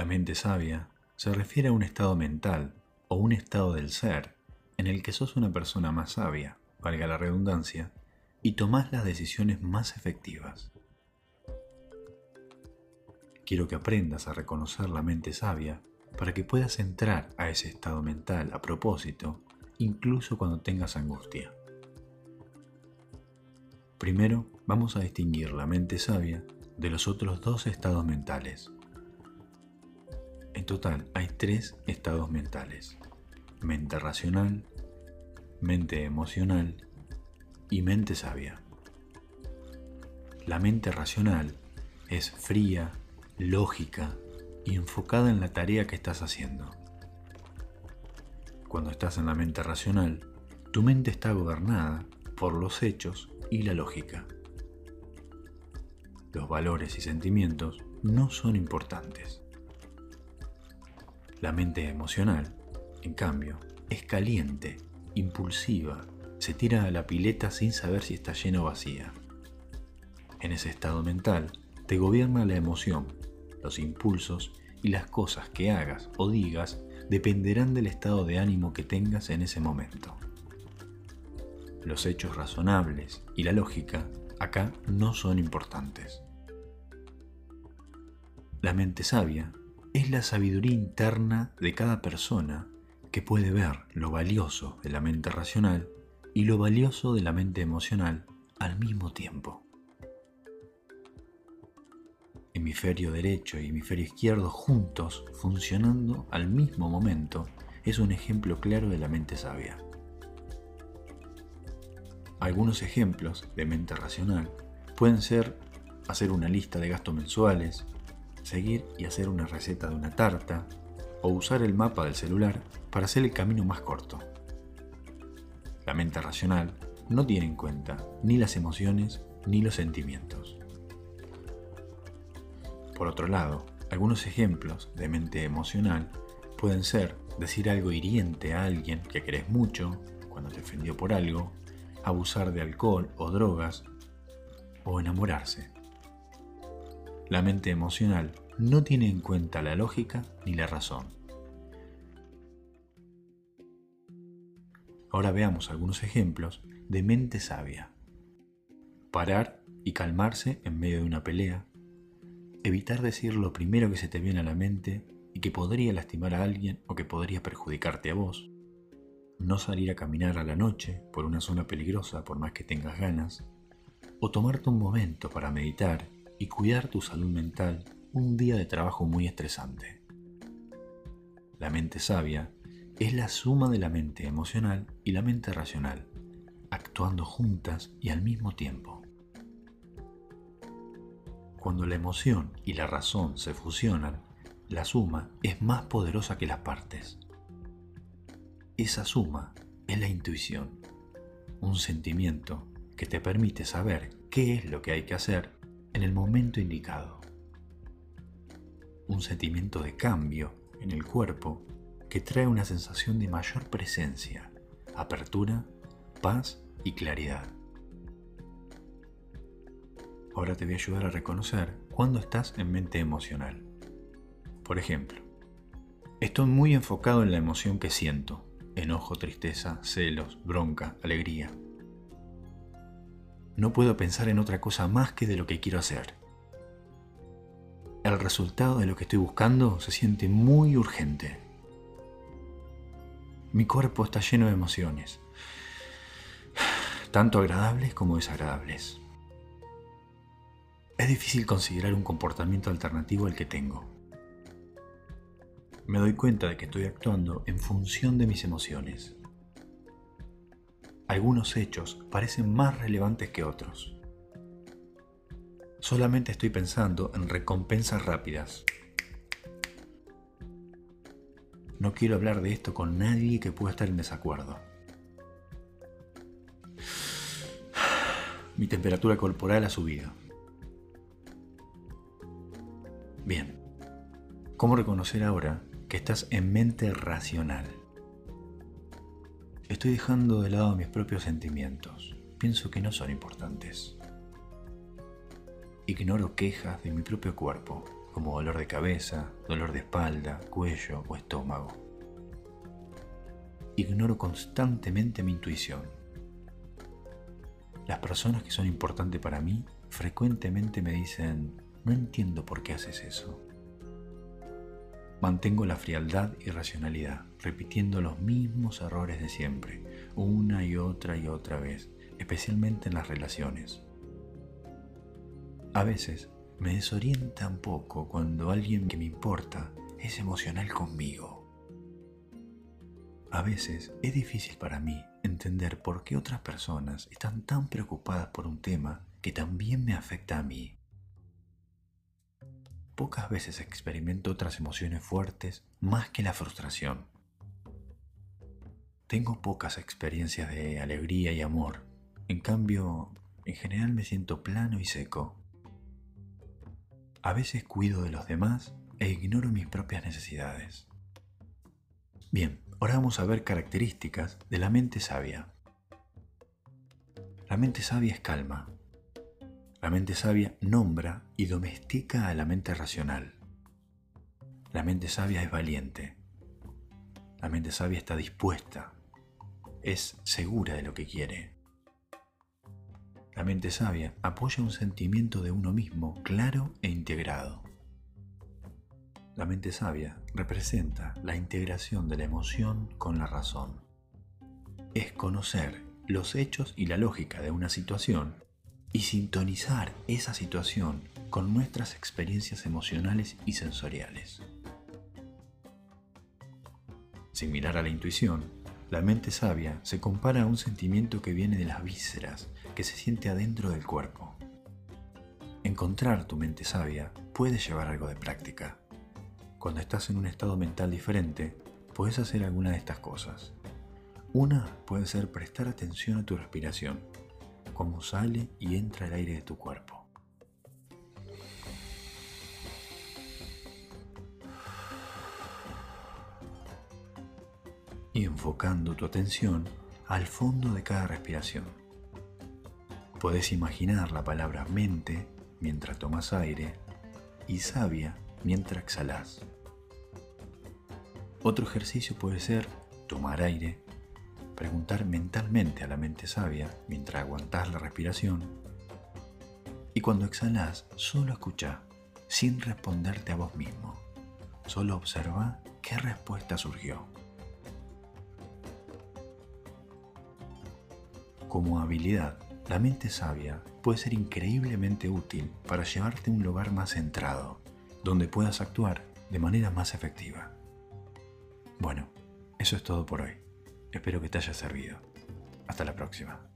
La mente sabia se refiere a un estado mental o un estado del ser en el que sos una persona más sabia, valga la redundancia, y tomás las decisiones más efectivas. Quiero que aprendas a reconocer la mente sabia para que puedas entrar a ese estado mental a propósito, incluso cuando tengas angustia. Primero, vamos a distinguir la mente sabia de los otros dos estados mentales. En total hay tres estados mentales. Mente racional, mente emocional y mente sabia. La mente racional es fría, lógica y enfocada en la tarea que estás haciendo. Cuando estás en la mente racional, tu mente está gobernada por los hechos y la lógica. Los valores y sentimientos no son importantes. La mente emocional, en cambio, es caliente, impulsiva, se tira a la pileta sin saber si está llena o vacía. En ese estado mental, te gobierna la emoción, los impulsos y las cosas que hagas o digas dependerán del estado de ánimo que tengas en ese momento. Los hechos razonables y la lógica acá no son importantes. La mente sabia es la sabiduría interna de cada persona que puede ver lo valioso de la mente racional y lo valioso de la mente emocional al mismo tiempo. Hemisferio derecho y hemisferio izquierdo juntos, funcionando al mismo momento, es un ejemplo claro de la mente sabia. Algunos ejemplos de mente racional pueden ser hacer una lista de gastos mensuales, seguir y hacer una receta de una tarta o usar el mapa del celular para hacer el camino más corto. La mente racional no tiene en cuenta ni las emociones ni los sentimientos. Por otro lado, algunos ejemplos de mente emocional pueden ser decir algo hiriente a alguien que querés mucho cuando te ofendió por algo, abusar de alcohol o drogas o enamorarse. La mente emocional no tiene en cuenta la lógica ni la razón. Ahora veamos algunos ejemplos de mente sabia. Parar y calmarse en medio de una pelea. Evitar decir lo primero que se te viene a la mente y que podría lastimar a alguien o que podría perjudicarte a vos. No salir a caminar a la noche por una zona peligrosa por más que tengas ganas. O tomarte un momento para meditar y cuidar tu salud mental un día de trabajo muy estresante. La mente sabia es la suma de la mente emocional y la mente racional, actuando juntas y al mismo tiempo. Cuando la emoción y la razón se fusionan, la suma es más poderosa que las partes. Esa suma es la intuición, un sentimiento que te permite saber qué es lo que hay que hacer en el momento indicado. Un sentimiento de cambio en el cuerpo que trae una sensación de mayor presencia, apertura, paz y claridad. Ahora te voy a ayudar a reconocer cuando estás en mente emocional. Por ejemplo, estoy muy enfocado en la emoción que siento, enojo, tristeza, celos, bronca, alegría no puedo pensar en otra cosa más que de lo que quiero hacer. El resultado de lo que estoy buscando se siente muy urgente. Mi cuerpo está lleno de emociones, tanto agradables como desagradables. Es difícil considerar un comportamiento alternativo al que tengo. Me doy cuenta de que estoy actuando en función de mis emociones algunos hechos parecen más relevantes que otros. Solamente estoy pensando en recompensas rápidas. No quiero hablar de esto con nadie que pueda estar en desacuerdo. Mi temperatura corporal ha subido. Bien, ¿cómo reconocer ahora que estás en mente racional? Estoy dejando de lado mis propios sentimientos. Pienso que no son importantes. Ignoro quejas de mi propio cuerpo. como dolor de cabeza, dolor de espalda, cuello o estómago. Ignoro constantemente mi intuición. Las personas que son importantes para mí frecuentemente me dicen, no entiendo por qué haces eso. Mantengo la frialdad y racionalidad, repitiendo los mismos errores de siempre, una y otra y otra vez, especialmente en las relaciones. A veces me desorienta un poco cuando alguien que me importa es emocional conmigo. A veces es difícil para mí entender por qué otras personas están tan preocupadas por un tema que también me afecta a mí pocas veces experimento otras emociones fuertes más que la frustración. Tengo pocas experiencias de alegría y amor. En cambio, en general me siento plano y seco. A veces cuido de los demás e ignoro mis propias necesidades. Bien, ahora vamos a ver características de la mente sabia. La mente sabia es calma, la mente sabia nombra y domestica a la mente racional. La mente sabia es valiente. La mente sabia está dispuesta. Es segura de lo que quiere. La mente sabia apoya un sentimiento de uno mismo claro e integrado. La mente sabia representa la integración de la emoción con la razón. Es conocer los hechos y la lógica de una situación y sintonizar esa situación con nuestras experiencias emocionales y sensoriales. Similar a la intuición, la mente sabia se compara a un sentimiento que viene de las vísceras, que se siente adentro del cuerpo. Encontrar tu mente sabia puede llevar algo de práctica. Cuando estás en un estado mental diferente, puedes hacer alguna de estas cosas. Una puede ser prestar atención a tu respiración cómo sale y entra el aire de tu cuerpo. Y enfocando tu atención al fondo de cada respiración. Puedes imaginar la palabra mente mientras tomas aire y sabia mientras exhalas. Otro ejercicio puede ser tomar aire preguntar mentalmente a la mente sabia mientras aguantas la respiración. Y cuando exhalas, solo escucha, sin responderte a vos mismo. Solo observa qué respuesta surgió. Como habilidad, la mente sabia puede ser increíblemente útil para llevarte a un lugar más centrado, donde puedas actuar de manera más efectiva. Bueno, eso es todo por hoy. Espero que te haya servido. Hasta la próxima.